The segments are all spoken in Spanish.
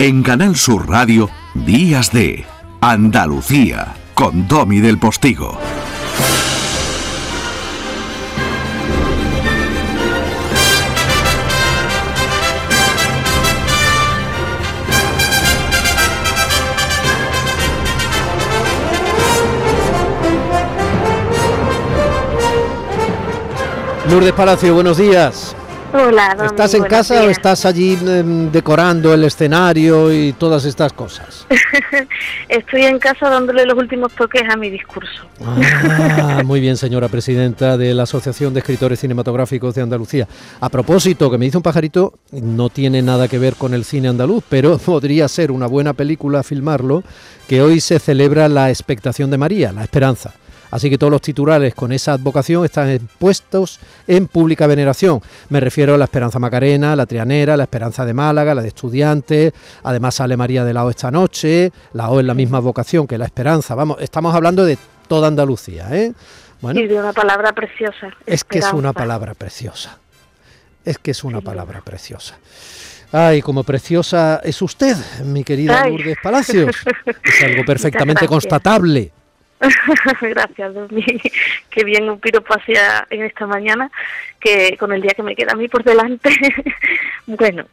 En Canal Sur Radio, Días de Andalucía, con Domi del Postigo. Lourdes Palacio, buenos días. Hola, ¿Estás en casa o estás allí em, decorando el escenario y todas estas cosas? Estoy en casa dándole los últimos toques a mi discurso. Ah, muy bien, señora presidenta de la Asociación de Escritores Cinematográficos de Andalucía. A propósito, que me dice un pajarito, no tiene nada que ver con el cine andaluz, pero podría ser una buena película filmarlo, que hoy se celebra la expectación de María, la esperanza. Así que todos los titulares con esa advocación están puestos en pública veneración. Me refiero a la Esperanza Macarena, la Trianera, la Esperanza de Málaga, la de Estudiantes. Además sale María de la O esta noche. La O es la misma vocación que la Esperanza. Vamos, estamos hablando de toda Andalucía, ¿eh? Bueno, Y de una palabra preciosa. es que es una palabra preciosa. Es que es una palabra preciosa. Ay, como preciosa es usted, mi querida Ay. Lourdes Palacios. Es algo perfectamente constatable. Gracias, Domi. Qué bien un piropo hacia en esta mañana, que con el día que me queda a mí por delante. bueno,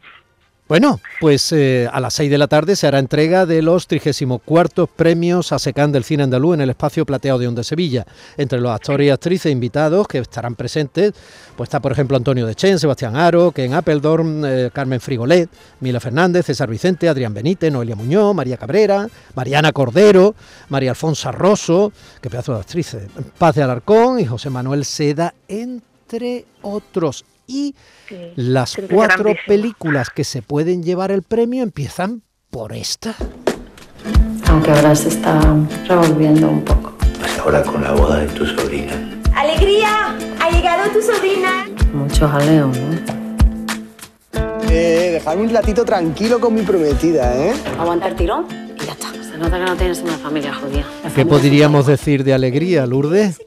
Bueno, pues eh, a las 6 de la tarde se hará entrega de los 34 premios a SECAN del cine andaluz en el espacio plateado de Onda Sevilla. Entre los actores y actrices invitados que estarán presentes, pues está por ejemplo Antonio Dechen, Sebastián Aro, Ken Appledorn, eh, Carmen Frigolet, Mila Fernández, César Vicente, Adrián Benítez, Noelia Muñoz, María Cabrera, Mariana Cordero, María Alfonso Rosso, que pedazo de actrices, Paz de Alarcón y José Manuel Seda, entre otros. Y sí, las cuatro películas que se pueden llevar el premio empiezan por esta. Aunque ahora se está revolviendo un poco. Pues ahora con la boda de tu sobrina. ¡Alegría! ¡Ha llegado tu sobrina! Mucho jaleo, ¿no? Eh, dejarme un ratito tranquilo con mi prometida, ¿eh? Aguanta el tirón y ya está. Se nota que no tienes una familia judía. ¿Qué podríamos decir de alegría, Lourdes?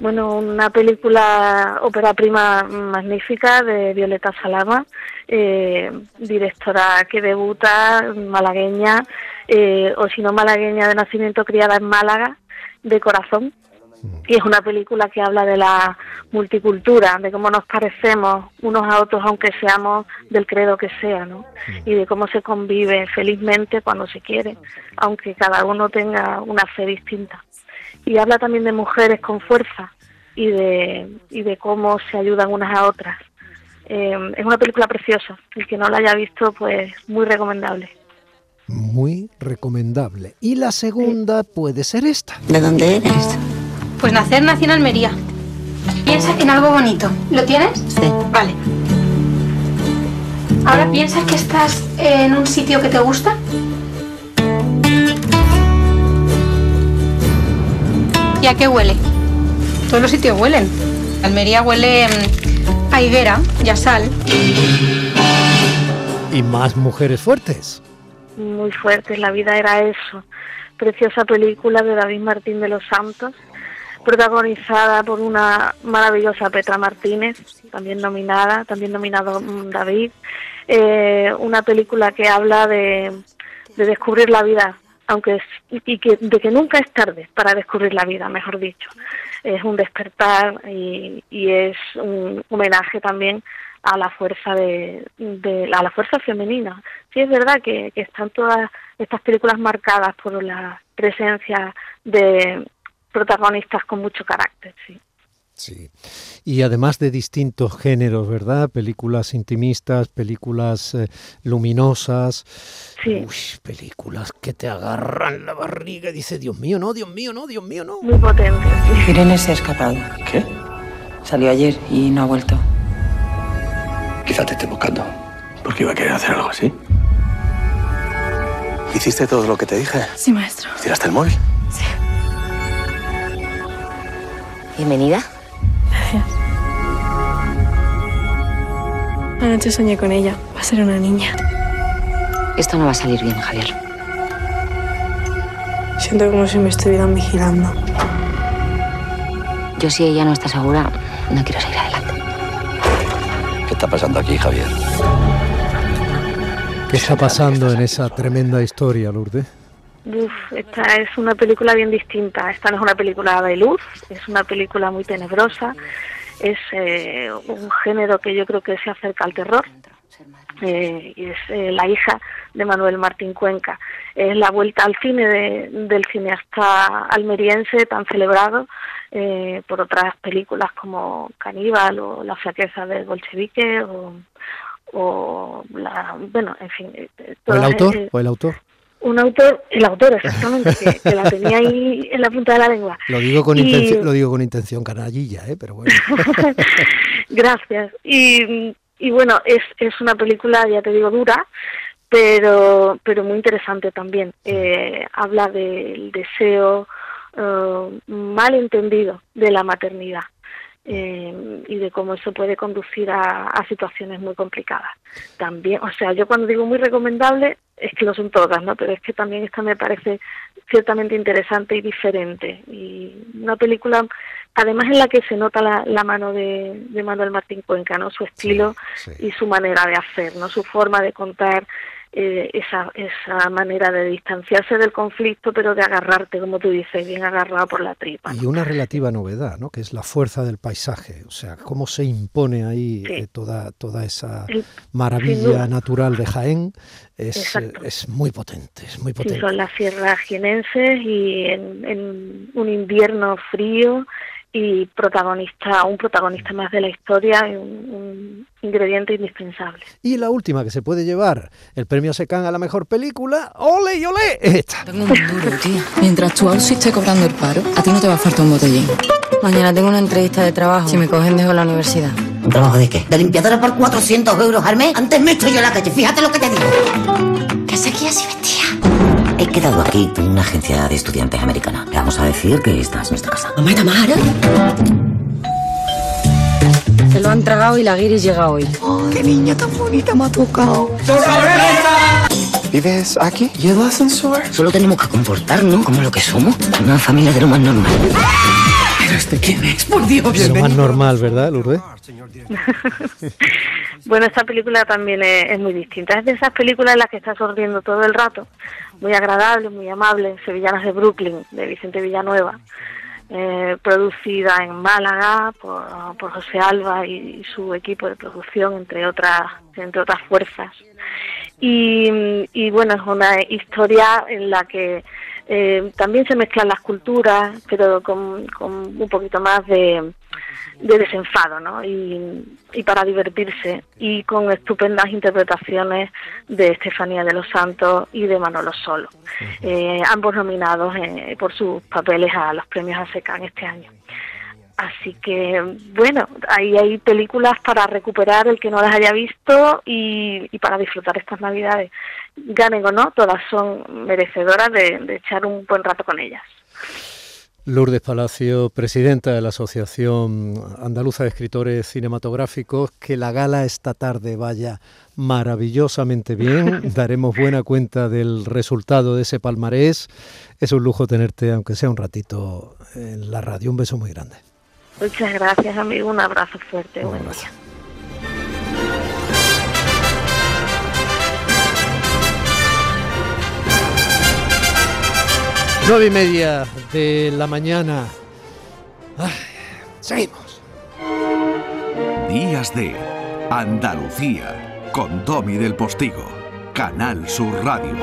Bueno, una película ópera prima magnífica de Violeta Salama, eh, directora que debuta, malagueña, eh, o si no malagueña de nacimiento, criada en Málaga, de corazón. Y es una película que habla de la multicultura, de cómo nos parecemos unos a otros, aunque seamos del credo que sea, ¿no? Y de cómo se convive felizmente cuando se quiere, aunque cada uno tenga una fe distinta y habla también de mujeres con fuerza y de, y de cómo se ayudan unas a otras. Eh, es una película preciosa, el que no la haya visto, pues muy recomendable. Muy recomendable. Y la segunda puede ser esta. ¿De dónde eres? Pues nacer nací en Almería. Piensa en algo bonito. ¿Lo tienes? Sí. Vale. Ahora piensas que estás en un sitio que te gusta. ¿Y a qué huele? Todos los sitios huelen. Almería huele mm, a higuera y a sal. Y más mujeres fuertes. Muy fuerte, la vida era eso. Preciosa película de David Martín de los Santos, protagonizada por una maravillosa Petra Martínez, también nominada, también nominado mm, David. Eh, una película que habla de, de descubrir la vida, aunque es, y que, de que nunca es tarde para descubrir la vida, mejor dicho. Es un despertar y, es un homenaje también a la fuerza de, de- a la fuerza femenina. Sí es verdad que, que están todas estas películas marcadas por la presencia de protagonistas con mucho carácter, sí. Sí. Y además de distintos géneros, ¿verdad? Películas intimistas, películas eh, luminosas. Sí. Uy, películas que te agarran la barriga y dices, Dios mío, no, Dios mío, no, Dios mío, no. Muy potente, sí. Irene se ha escapado. ¿Qué? Salió ayer y no ha vuelto. Quizá te esté buscando. Porque iba a querer hacer algo así. ¿Hiciste todo lo que te dije? Sí, maestro. ¿Tiraste el móvil? Bienvenida. Anoche soñé con ella. Va a ser una niña. Esto no va a salir bien, Javier. Siento como si me estuvieran vigilando. Yo si ella no está segura, no quiero seguir adelante. ¿Qué está pasando aquí, Javier? ¿Qué está pasando en esa tremenda historia, Lourdes? Uf, esta es una película bien distinta. Esta no es una película de luz, es una película muy tenebrosa. Es eh, un género que yo creo que se acerca al terror. Eh, y es eh, la hija de Manuel Martín Cuenca. Es la vuelta al cine de, del cineasta almeriense tan celebrado eh, por otras películas como Caníbal o La flaqueza del bolchevique o, o la, bueno, en fin. eh, ¿O el todas, autor? ¿O el autor? Un autor, el autor exactamente, que, que la tenía ahí en la punta de la lengua. Lo digo con, Y- intención, lo digo con intención canallilla, ¿eh? pero bueno. Gracias. Y, y bueno, es, es una película, ya te digo, dura, pero, pero muy interesante también. Eh, habla del deseo eh, mal entendido de la maternidad eh, y de cómo eso puede conducir a, a situaciones muy complicadas. También, o sea, yo cuando digo muy recomendable, es que lo son todas, ¿no? Pero es que también esta me parece ciertamente interesante y diferente. Y una película, además en la que se nota la, la mano de, de Manuel Martín Cuenca, ¿no? Su estilo sí. y su manera de hacer, ¿no? Su forma de contar eh, esa, esa manera de distanciarse del conflicto, pero de agarrarte, como tú dices, bien agarrado por la tripa. Y una relativa novedad, ¿no? que es la fuerza del paisaje, o sea, cómo se impone ahí Sí. eh, toda, toda esa maravilla natural de Jaén, es, es muy potente, es muy Sí, potente. son las sierras jienenses y en, en un invierno frío y protagonista, un protagonista más de la historia y un, un ingrediente indispensable. Y la última que se puede llevar el premio Secan a la mejor película, ¡ole y ole! Esta. Tengo un duro, tío. Mientras tu Aussie esté cobrando el paro, a ti no te va a faltar un botellín. Mañana tengo una entrevista de trabajo. Si me cogen, dejo la universidad. ¿Un trabajo de qué? ¿De limpiadora por 400 euros al mes? Antes me estoy yo en la calle, fíjate lo que te digo. ¿Qué seguías y vestía? He quedado aquí en una agencia de estudiantes americana. Le vamos a decir que esta es nuestra casa. Mamá, Tamara. Se lo han tragado y la guiris llega hoy. ¡Qué niña tan bonita me ha tocado! ¿Vives aquí? ¿Y el ascensor? Solo tenemos que comportarnos como lo que somos. Una familia de lo más normal. ¿Pero Por Dios, Es lo más normal, ¿verdad, Lourdes? Bueno, esta película también es, es muy distinta. Es de esas películas en las que estás sonriendo todo el rato. Muy agradable, muy amable. Sevillanas de Brooklyn, de Vicente Villanueva. eh, producida en Málaga por, por José Alba y, su equipo de producción, entre otras, entre otras fuerzas. Y, y bueno, es una historia en la que eh, también se mezclan las culturas, pero con, con un poquito más de, de desenfado, ¿no? Y, y para divertirse, y con estupendas interpretaciones de Estefanía de los Santos y de Manolo Solo, eh, ambos nominados eh, por sus papeles a los premios ASECAN este año. Así que, bueno, ahí hay películas para recuperar el que no las haya visto y, y para disfrutar estas navidades. Ganen o no, todas son merecedoras de, de echar un buen rato con ellas. Lourdes Palacio, presidenta de la Asociación Andaluza de Escritores Cinematográficos, que la gala esta tarde vaya maravillosamente bien. Daremos buena cuenta del resultado de ese palmarés. Es un lujo tenerte, aunque sea un ratito, en la radio. Un beso muy grande. Muchas gracias, amigo. Un abrazo fuerte. Un Buen abrazo. día. Nueve y media de la mañana. Ay, seguimos. Días de Andalucía con Domi del Postigo, Canal Sur Radio.